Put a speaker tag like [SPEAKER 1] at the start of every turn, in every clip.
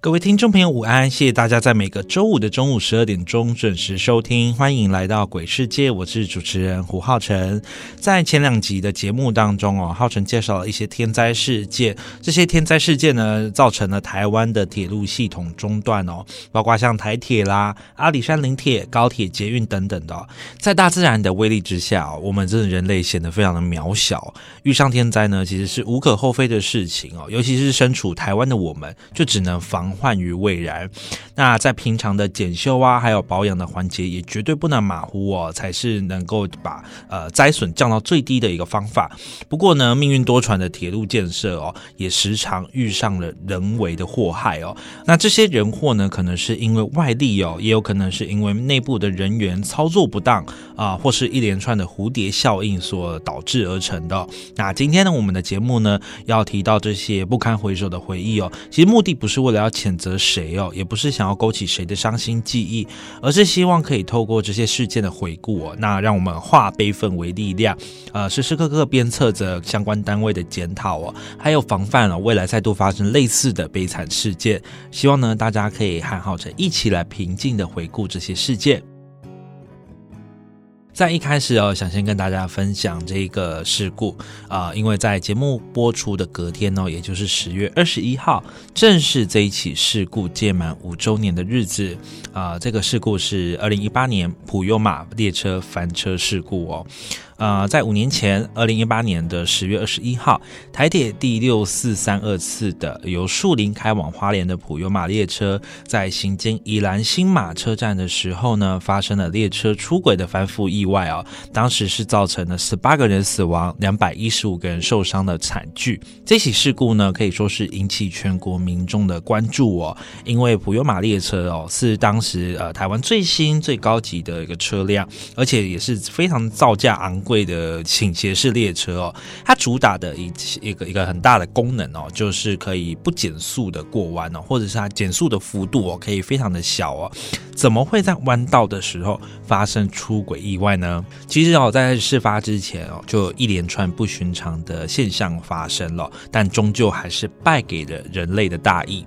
[SPEAKER 1] 各位听众朋友，午安！谢谢大家在每个周五的中午十二点钟准时收听，欢迎来到鬼世界，我是主持人胡浩辰。在前两集的节目当中哦，浩辰介绍了一些天灾事件，这些天灾事件呢，造成了台湾的铁路系统中断哦，包括像台铁啦、阿里山林铁、高铁、捷运等等的。在大自然的威力之下，我们这人类显得非常的渺小，遇上天灾呢，其实是无可厚非的事情哦，尤其是身处台湾的我们，就只能防。患于未然，那在平常的检修啊，还有保养的环节，也绝对不能马虎哦，才是能够把呃灾损降到最低的一个方法。不过呢，命运多舛的铁路建设哦，也时常遇上了人为的祸害哦。那这些人祸呢，可能是因为外力哦，也有可能是因为内部的人员操作不当啊，或是一连串的蝴蝶效应所导致而成的。那今天呢，我们的节目呢，要提到这些不堪回首的回忆哦，其实目的不是为了要谴责谁哦，也不是想要勾起谁的伤心记忆，而是希望可以透过这些事件的回顾哦，那让我们化悲愤为力量，呃，时时刻刻鞭策着相关单位的检讨哦，还有防范了未来再度发生类似的悲惨事件。希望呢，大家可以和浩辰一起来平静的回顾这些事件。在一开始哦，想先跟大家分享这个事故啊，因为在节目播出的隔天哦，也就是十月二十一号，正是这一起事故届满五周年的日子啊。这个事故是二零一八年普悠玛列车翻车事故哦。呃，在五年前，二零一八年的十月二十一号，台铁第六四三二次的由树林开往花莲的普悠玛列车，在行经宜兰新马车站的时候呢，发生了列车出轨的翻覆意外啊。当时是造成了十八个人死亡、两百一十五个人受伤的惨剧。这起事故呢，可以说是引起全国民众的关注哦，因为普悠玛列车哦，是当时呃台湾最新最高级的一个车辆，而且也是非常造价昂。贵的倾斜式列车哦，它主打的一一个一个很大的功能哦，就是可以不减速的过弯哦，或者是它减速的幅度哦，可以非常的小哦。怎么会在弯道的时候发生出轨意外呢？其实哦，在事发之前哦，就一连串不寻常的现象发生了，但终究还是败给了人类的大意。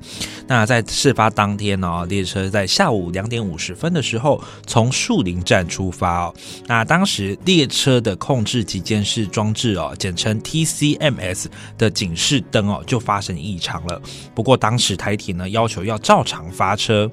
[SPEAKER 1] 那在事发当天呢，列车在下午两点五十分的时候从树林站出发哦，那当时列车的控制及监视装置哦，简称 TCMS 的警示灯哦，就发生异常了。不过当时台铁呢要求要照常发车。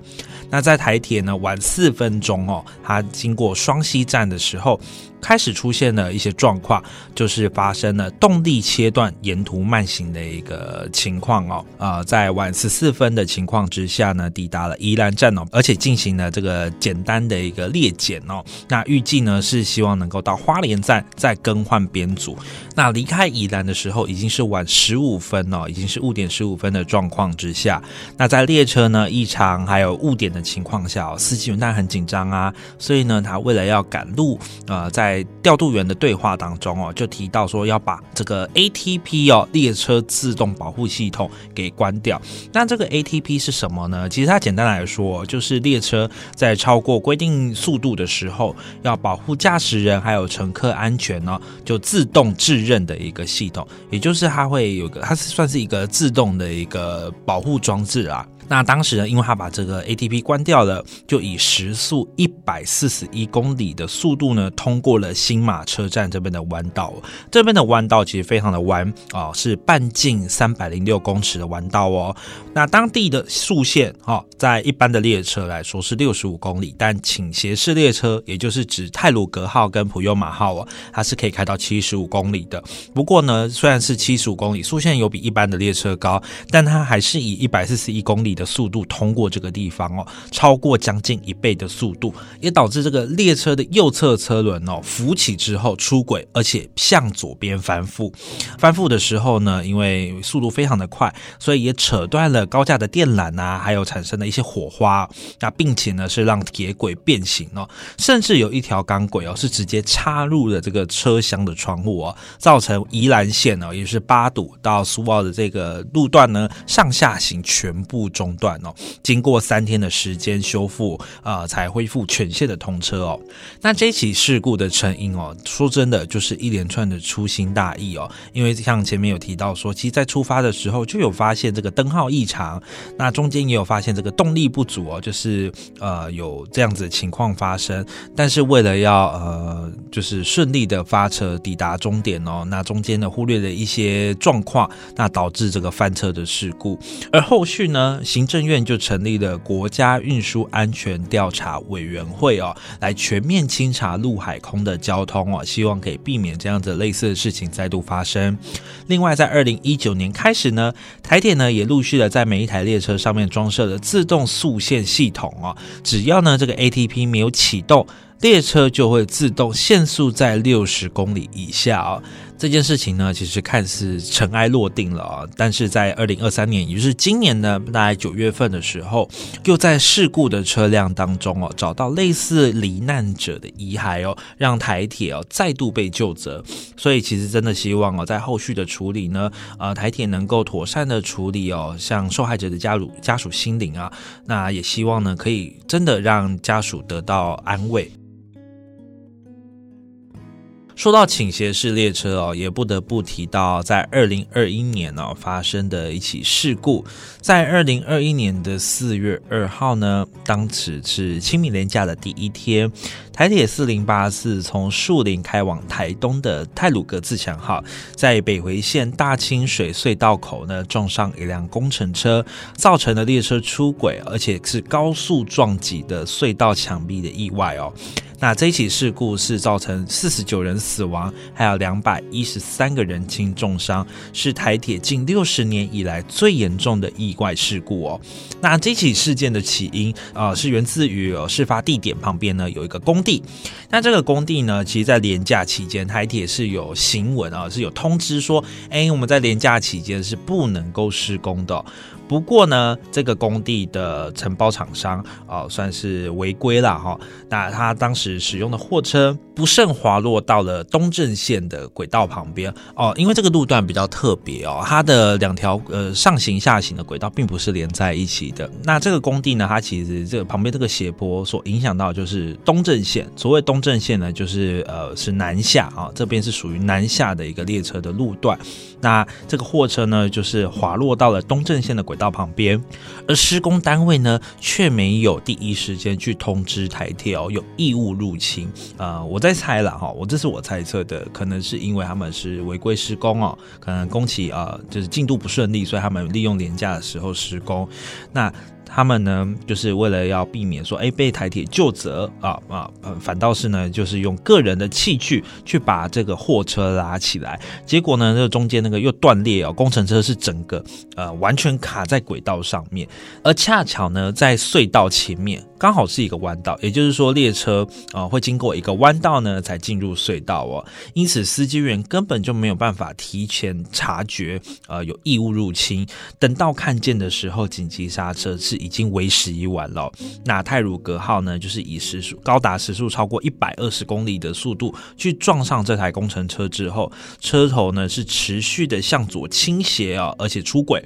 [SPEAKER 1] 那在台铁呢晚四分钟哦，它经过双溪站的时候。开始出现了一些状况，就是发生了动力切断、沿途慢行的一个情况哦。啊，在晚十四分的情况之下呢，抵达了宜兰站哦，而且进行了这个简单的一个列检哦。那预计呢是希望能够到花莲站再更换编组。那离开宜兰的时候已经是晚十五分哦，已经是误点十五分的状况之下。那在列车呢异常还有误点的情况下，司机们当然很紧张啊，所以呢他为了要赶路啊，在在调度员的对话当中哦，就提到说要把这个 ATP 哦列车自动保护系统给关掉。那这个 ATP 是什么呢？其实它简单来说，就是列车在超过规定速度的时候，要保护驾驶人还有乘客安全呢，就自动自认的一个系统。也就是它会有个，它是算是一个自动的一个保护装置啊。那当时呢，因为他把这个 ATP 关掉了，就以时速一百四十一公里的速度呢，通过了新马车站这边的弯道。这边的弯道其实非常的弯啊，是半径三百零六公尺的弯道哦。那当地的速线哦，在一般的列车来说是六十五公里，但倾斜式列车，也就是指泰鲁格号跟普悠玛号哦，它是可以开到七十五公里的。不过呢，虽然是七十五公里，速线有比一般的列车高，但它还是以一百四十一公里的速度通过这个地方哦，超过将近一倍的速度，也导致这个列车的右侧车轮哦浮起之后出轨，而且向左边翻覆。翻覆的时候呢，因为速度非常的快，所以也扯断了高架的电缆啊，还有产生的一些火花。那并且呢，是让铁轨变形哦，甚至有一条钢轨哦，是直接插入了这个车厢的窗户哦，造成宜兰线哦，也就是八堵到苏澳的这个路段呢，上下行全部中中断哦。经过三天的时间修复啊，才恢复全线的通车哦。那这起事故的成因哦，说真的就是一连串的粗心大意哦。因为像前面有提到说，其实在出发的时候就有发现这个灯号异常，那中间也有发现这个动力不足哦，就是呃有这样子的情况发生。但是为了要呃就是顺利的发车抵达终点哦，那中间呢忽略了一些状况，那导致这个翻车的事故。而后续呢，行政院就成立了国家运输安全调查委员会哦，来全面清查陆海空的交通哦，希望可以避免这样子类似的事情再度发生。另外，在二零一九年开始呢，台铁呢也陆续的在每一台列车上面装设了自动速线系统哦，只要呢这个 ATP 没有启动。列车就会自动限速在六十公里以下哦！这件事情呢，其实看似尘埃落定了啊，但是在二零二三年，也就是今年呢，大概九月份的时候，又在事故的车辆当中哦，找到类似罹难者的遗骸哦，让台铁哦再度被救责。所以其实真的希望哦，在后续的处理呢，呃，台铁能够妥善的处理哦，像受害者的家属家属心灵啊，那也希望呢，可以真的让家属得到安慰。说到倾斜式列车哦，也不得不提到在二零二一年哦发生的一起事故。在二零二一年的四月二号呢，当时是清明连假的第一天，台铁四零八四从树林开往台东的泰鲁格自强号，在北回线大清水隧道口呢撞上一辆工程车，造成了列车出轨，而且是高速撞击的隧道墙壁的意外哦。那这起事故是造成四十九人死亡，还有两百一十三个人轻重伤，是台铁近六十年以来最严重的意外事故哦。那这起事件的起因啊，是源自于事发地点旁边呢有一个工地。那这个工地呢，其实在廉假期间，台铁是有行文啊，是有通知说，哎，我们在廉假期间是不能够施工的。不过呢，这个工地的承包厂商哦，算是违规了哈。那他当时使用的货车不慎滑落到了东正线的轨道旁边哦，因为这个路段比较特别哦，它的两条呃上行下行的轨道并不是连在一起的。那这个工地呢，它其实这个旁边这个斜坡所影响到就是东正线。所谓东正线呢，就是呃是南下啊，这边是属于南下的一个列车的路段。那这个货车呢，就是滑落到了东正线的轨到旁边，而施工单位呢，却没有第一时间去通知台铁哦，有异物入侵。呃，我在猜了哈，我这是我猜测的，可能是因为他们是违规施工哦，可能工期啊就是进度不顺利，所以他们利用廉价的时候施工。那他们呢，就是为了要避免说，哎，被台铁就责啊啊，反倒是呢，就是用个人的器具去把这个货车拉起来，结果呢，这中间那个又断裂哦，工程车是整个呃完全卡在轨道上面，而恰巧呢，在隧道前面刚好是一个弯道，也就是说列车啊会经过一个弯道呢才进入隧道哦，因此司机员根本就没有办法提前察觉呃有异物入侵，等到看见的时候紧急刹车是。已经为时已晚了。那泰鲁格号呢，就是以时速高达时速超过一百二十公里的速度去撞上这台工程车之后，车头呢是持续的向左倾斜啊，而且出轨。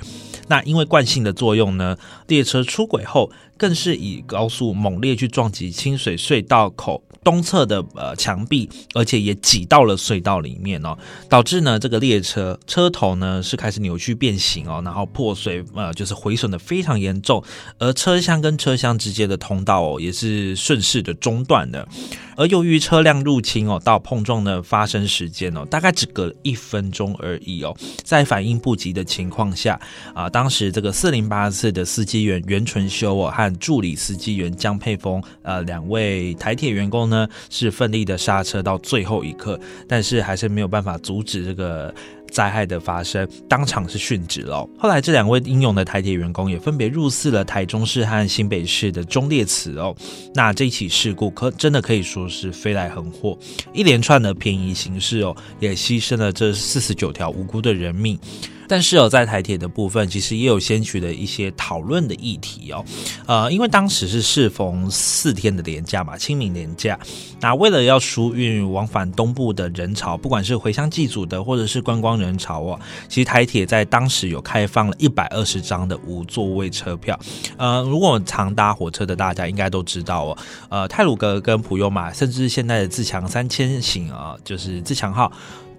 [SPEAKER 1] 那因为惯性的作用呢，列车出轨后更是以高速。猛烈去撞击清水隧道口东侧的呃墙壁，而且也挤到了隧道里面哦，导致呢这个列车车头呢是开始扭曲变形哦，然后破碎呃就是毁损的非常严重，而车厢跟车厢之间的通道哦也是顺势的中断的。而由于车辆入侵哦，到碰撞的发生时间哦，大概只隔一分钟而已哦，在反应不及的情况下啊，当时这个四零八次的司机员袁纯修哦和助理司机员江佩峰呃两位台铁员工呢是奋力的刹车到最后一刻，但是还是没有办法阻止这个。灾害的发生，当场是殉职了。后来这两位英勇的台铁员工也分别入祀了台中市和新北市的忠烈祠哦。那这起事故可真的可以说是飞来横祸，一连串的便宜行事哦，也牺牲了这四十九条无辜的人命。但是哦，在台铁的部分，其实也有先取的一些讨论的议题哦。呃，因为当时是适逢四天的年假嘛，清明年假。那为了要疏运往返东部的人潮，不管是回乡祭祖的，或者是观光人潮哦，其实台铁在当时有开放了一百二十张的无座位车票。呃，如果常搭火车的大家应该都知道哦，呃，泰鲁格跟普悠玛，甚至是现在的自强三千型啊，就是自强号。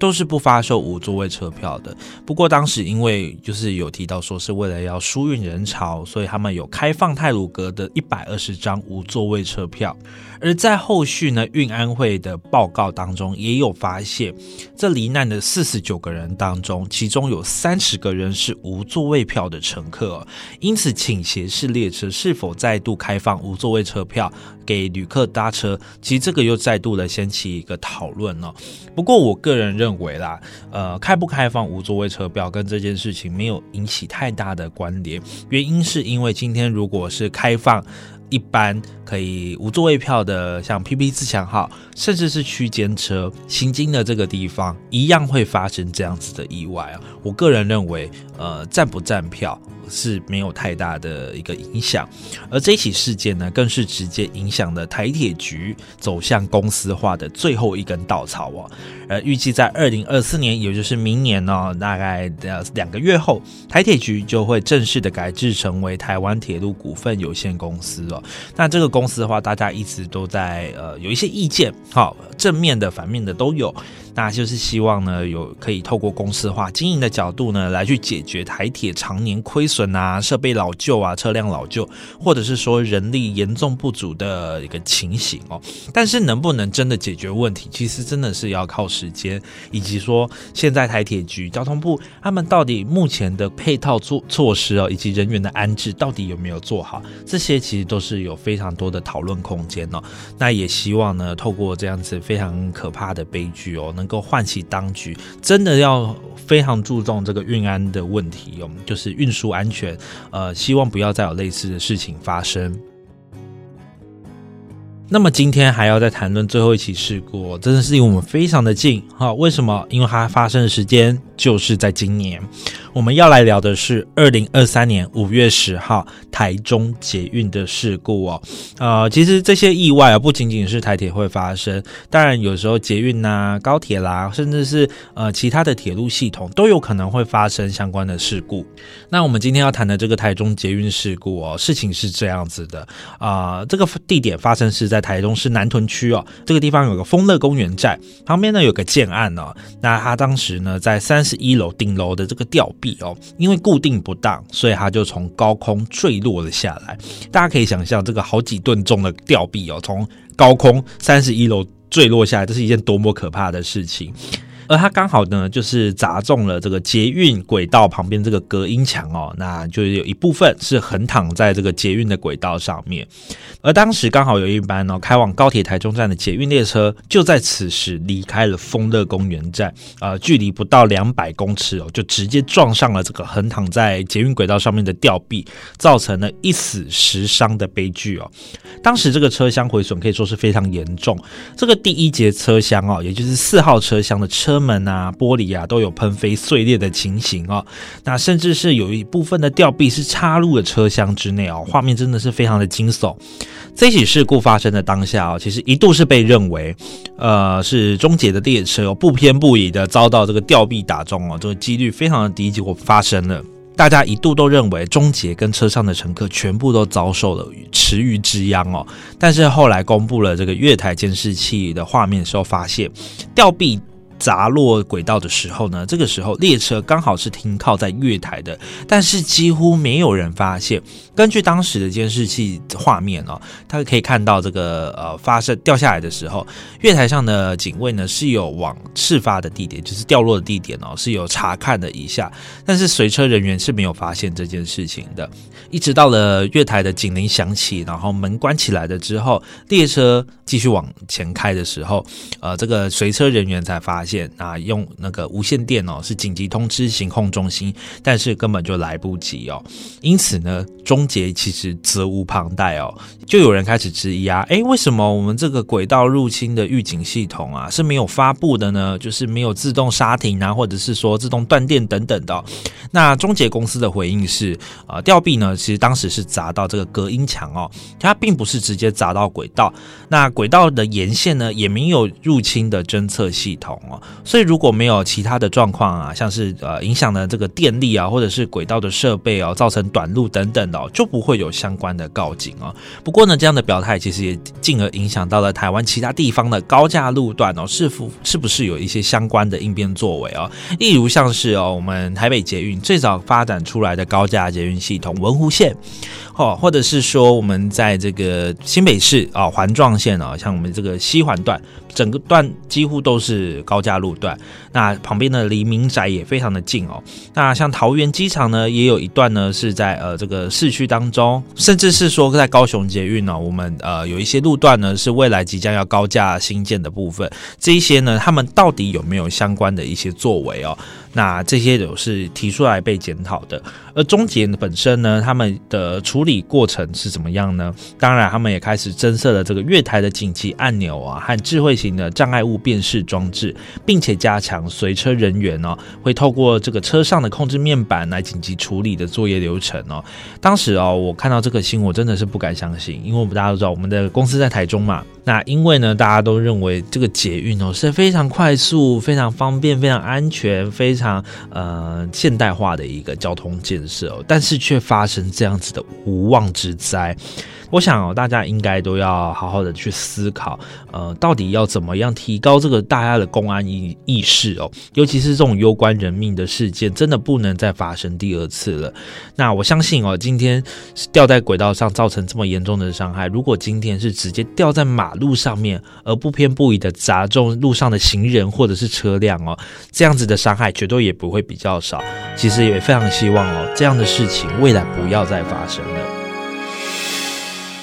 [SPEAKER 1] 都是不发售无座位车票的。不过当时因为就是有提到说是为了要疏运人潮，所以他们有开放泰鲁格的一百二十张无座位车票。而在后续呢，运安会的报告当中也有发现，这罹难的四十九个人当中，其中有三十个人是无座位票的乘客。因此，倾斜式列车是否再度开放无座位车票给旅客搭车，其实这个又再度的掀起一个讨论了。不过，我个人认为啦，呃，开不开放无座位车票跟这件事情没有引起太大的关联。原因是因为今天如果是开放。一般可以无座位票的，像 PP 自强号，甚至是区间车行经的这个地方，一样会发生这样子的意外啊。我个人认为，呃，站不站票。是没有太大的一个影响，而这起事件呢，更是直接影响了台铁局走向公司化的最后一根稻草啊！呃，预计在二零二四年，也就是明年呢，大概呃两个月后，台铁局就会正式的改制成为台湾铁路股份有限公司了。那这个公司的话，大家一直都在呃有一些意见，好，正面的、反面的都有。那就是希望呢，有可以透过公司化经营的角度呢，来去解决台铁常年亏损啊、设备老旧啊、车辆老旧，或者是说人力严重不足的一个情形哦。但是能不能真的解决问题，其实真的是要靠时间，以及说现在台铁局、交通部他们到底目前的配套措措施哦，以及人员的安置到底有没有做好，这些其实都是有非常多的讨论空间哦。那也希望呢，透过这样子非常可怕的悲剧哦，能够唤起当局真的要非常注重这个运安的问题哦，就是运输安全，呃，希望不要再有类似的事情发生。那么今天还要再谈论最后一起事故，真的是离我们非常的近哈？为什么？因为它发生的时间就是在今年。我们要来聊的是二零二三年五月十号台中捷运的事故哦。呃，其实这些意外啊，不仅仅是台铁会发生，当然有时候捷运呐、高铁啦，甚至是呃其他的铁路系统都有可能会发生相关的事故。那我们今天要谈的这个台中捷运事故哦，事情是这样子的啊，这个地点发生是在台中市南屯区哦，这个地方有个丰乐公园站旁边呢有个建案哦，那他当时呢在三十一楼顶楼的这个吊。壁哦，因为固定不当，所以它就从高空坠落了下来。大家可以想象，这个好几吨重的吊臂哦，从高空三十一楼坠落下来，这是一件多么可怕的事情。而它刚好呢，就是砸中了这个捷运轨道旁边这个隔音墙哦，那就有一部分是横躺在这个捷运的轨道上面。而当时刚好有一班哦开往高铁台中站的捷运列车，就在此时离开了丰乐公园站，呃，距离不到两百公尺哦，就直接撞上了这个横躺在捷运轨道上面的吊臂，造成了一死十伤的悲剧哦。当时这个车厢毁损可以说是非常严重，这个第一节车厢哦，也就是四号车厢的车车门啊、玻璃啊都有喷飞碎裂的情形哦。那甚至是有一部分的吊臂是插入了车厢之内哦，画面真的是非常的惊悚。这起事故发生的当下哦，其实一度是被认为，呃，是终结的列车哦，不偏不倚的遭到这个吊臂打中哦，这个几率非常的低，结果发生了。大家一度都认为终结跟车上的乘客全部都遭受了池鱼之殃哦。但是后来公布了这个月台监视器的画面的时候，发现吊臂。砸落轨道的时候呢，这个时候列车刚好是停靠在月台的，但是几乎没有人发现。根据当时的监视器画面哦，他可以看到这个呃发射掉下来的时候，月台上的警卫呢是有往事发的地点，就是掉落的地点哦，是有查看了一下，但是随车人员是没有发现这件事情的。一直到了月台的警铃响起，然后门关起来了之后，列车继续往前开的时候，呃，这个随车人员才发现。啊，用那个无线电哦，是紧急通知行控中心，但是根本就来不及哦。因此呢，终结其实责无旁贷哦。就有人开始质疑啊，诶，为什么我们这个轨道入侵的预警系统啊是没有发布的呢？就是没有自动刹停啊，或者是说自动断电等等的。那终结公司的回应是，呃，吊臂呢，其实当时是砸到这个隔音墙哦，它并不是直接砸到轨道。那轨道的沿线呢，也没有入侵的侦测系统哦。所以如果没有其他的状况啊，像是呃影响的这个电力啊，或者是轨道的设备哦，造成短路等等的，就不会有相关的告警哦。不过呢，这样的表态其实也进而影响到了台湾其他地方的高架路段哦，是否是不是有一些相关的应变作为哦？例如像是哦，我们台北捷运最早发展出来的高架捷运系统文线。哦，或者是说我们在这个新北市啊环状线啊，像我们这个西环段，整个段几乎都是高架路段。那旁边的离民宅也非常的近哦。那像桃园机场呢，也有一段呢是在呃这个市区当中，甚至是说在高雄捷运呢，我们呃有一些路段呢是未来即将要高架新建的部分。这一些呢，他们到底有没有相关的一些作为哦？那这些都是提出来被检讨的。而终结本身呢，他们的处理过程是怎么样呢？当然，他们也开始增设了这个月台的紧急按钮啊，和智慧型的障碍物辨识装置，并且加强随车人员哦，会透过这个车上的控制面板来紧急处理的作业流程哦。当时哦，我看到这个新闻，我真的是不敢相信，因为我们大家都知道，我们的公司在台中嘛。那因为呢，大家都认为这个捷运哦是非常快速、非常方便、非常安全、非常呃现代化的一个交通建设哦，但是却发生这样子的无妄之灾。我想哦，大家应该都要好好的去思考，呃，到底要怎么样提高这个大家的公安意意识哦，尤其是这种攸关人命的事件，真的不能再发生第二次了。那我相信哦，今天掉在轨道上造成这么严重的伤害，如果今天是直接掉在马路上面，而不偏不倚的砸中路上的行人或者是车辆哦，这样子的伤害绝对也不会比较少。其实也非常希望哦，这样的事情未来不要再发生了。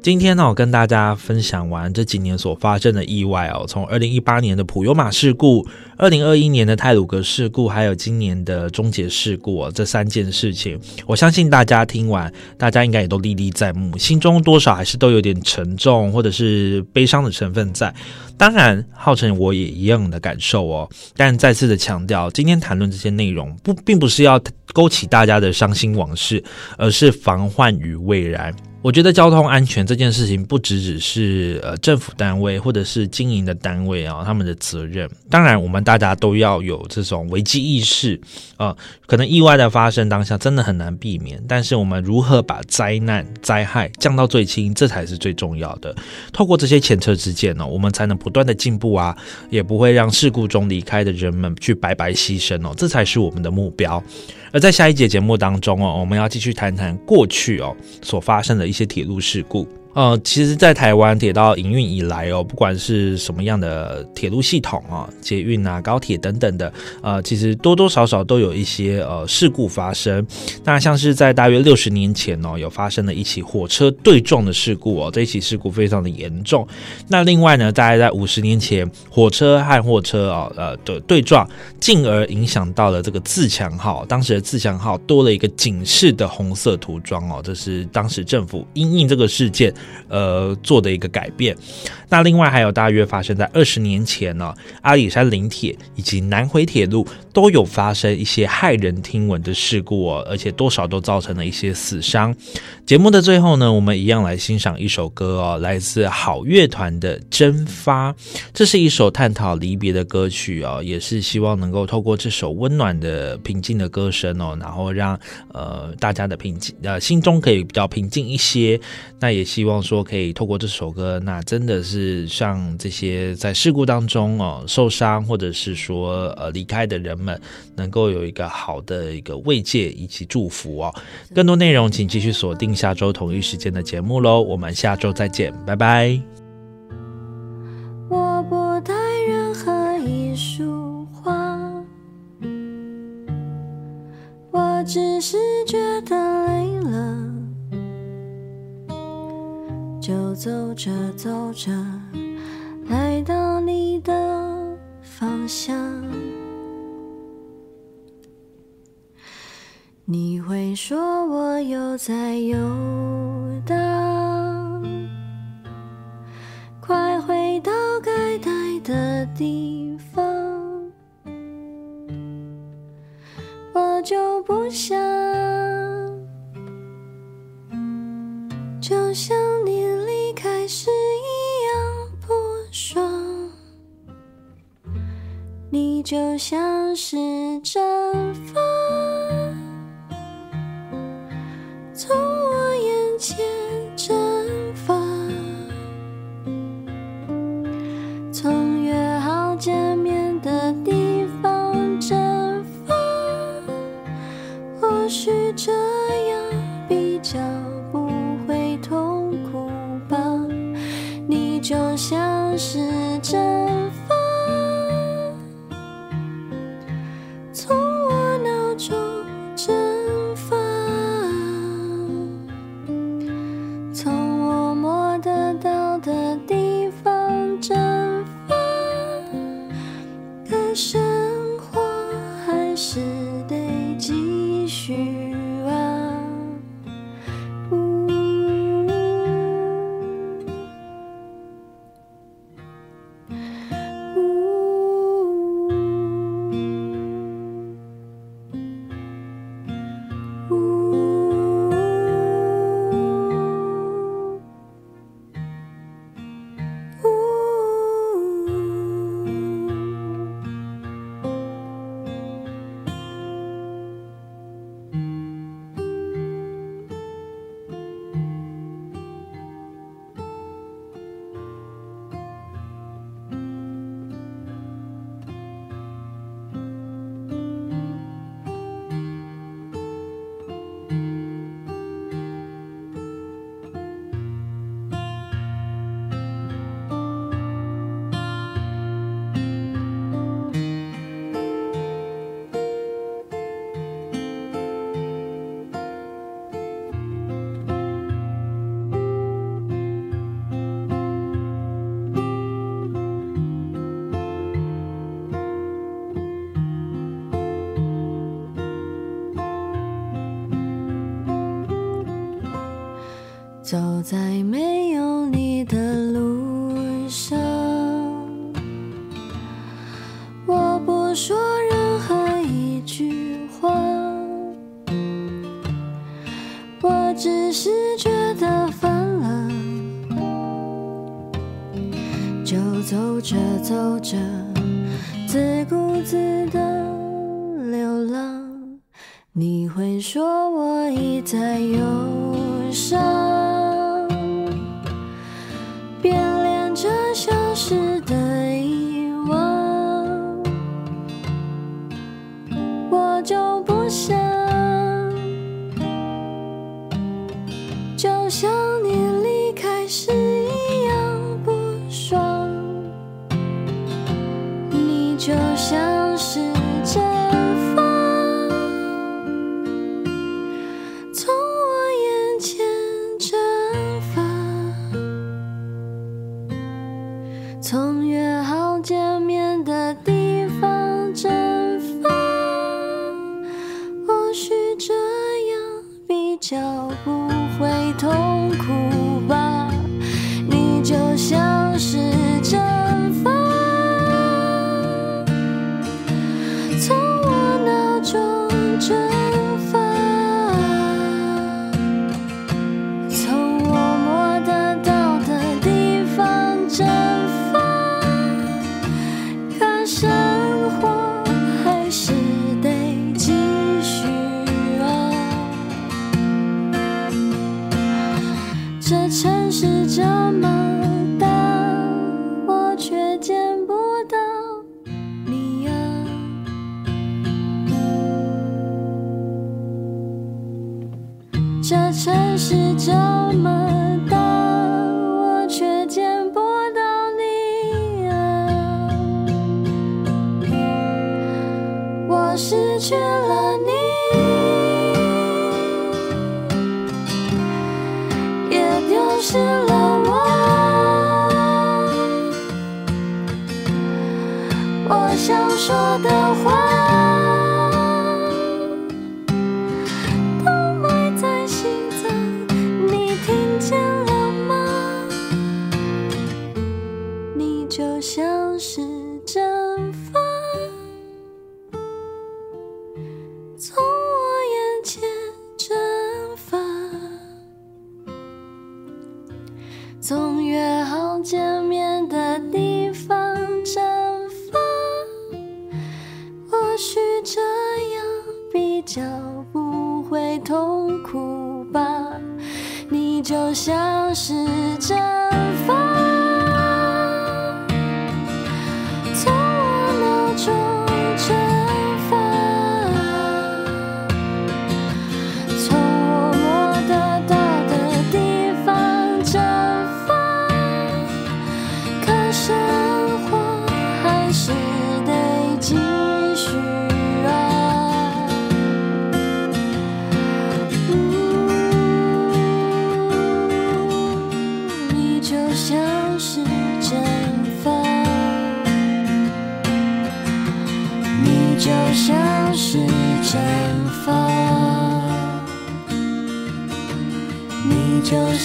[SPEAKER 1] 今天呢，我跟大家分享完这几年所发生的意外哦，从二零一八年的普悠马事故。二零二一年的泰鲁格事故，还有今年的终结事故，这三件事情，我相信大家听完，大家应该也都历历在目，心中多少还是都有点沉重或者是悲伤的成分在。当然，浩辰我也一样的感受哦。但再次的强调，今天谈论这些内容，不并不是要勾起大家的伤心往事，而是防患于未然。我觉得交通安全这件事情，不只只是呃政府单位或者是经营的单位啊他们的责任。当然，我们。大家都要有这种危机意识啊，可能意外的发生当下真的很难避免，但是我们如何把灾难灾害降到最轻，这才是最重要的。透过这些前车之鉴呢，我们才能不断的进步啊，也不会让事故中离开的人们去白白牺牲哦，这才是我们的目标。而在下一节节目当中哦，我们要继续谈谈过去哦所发生的一些铁路事故。呃，其实，在台湾铁道营运以来哦，不管是什么样的铁路系统啊，捷运啊、高铁等等的，呃，其实多多少少都有一些呃事故发生。那像是在大约六十年前哦，有发生了一起火车对撞的事故哦，这一起事故非常的严重。那另外呢，大概在五十年前，火车和货车哦，呃的对撞，进而影响到了这个自强号。当时的自强号多了一个警示的红色涂装哦，这是当时政府因应这个事件。呃做的一个改变。那另外还有大约发生在二十年前呢，阿里山林铁以及南回铁路都有发生一些骇人听闻的事故哦，而且多少都造成了一些死伤。节目的最后呢，我们一样来欣赏一首歌哦，来自好乐团的《蒸发》，这是一首探讨离别的歌曲哦，也是希望能够透过这首温暖的、平静的歌声哦，然后让呃大家的平静呃心中可以比较平静一些。那也希望说可以透过这首歌，那真的是像这些在事故当中哦受伤或者是说呃离开的人们，能够有一个好的一个慰藉以及祝福哦。更多内容请继续锁定下周同一时间的节目喽，我们下周再见，拜拜。
[SPEAKER 2] 我不带任何一束花，我只是觉得累了，就走着走着，来到你的方向。你会说我又在游荡，快回到该待的地方。我就不想，就像你就像是蒸发。生活还是走在没有你的路上，我不说任何一句话，我只是觉得烦了，就走着走着，自顾自的流浪。你会说我一再忧伤，这样比较不会痛失去了你。也丢失了我。我想说的话，比较不会痛苦吧。你就像是这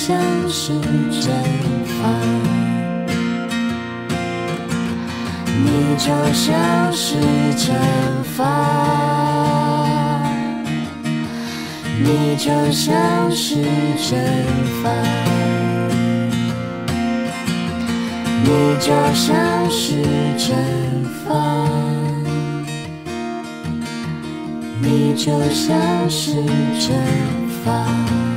[SPEAKER 2] 像是蒸发，你就像是蒸发，你就像是蒸发，你就像是蒸发。你就像是蒸发。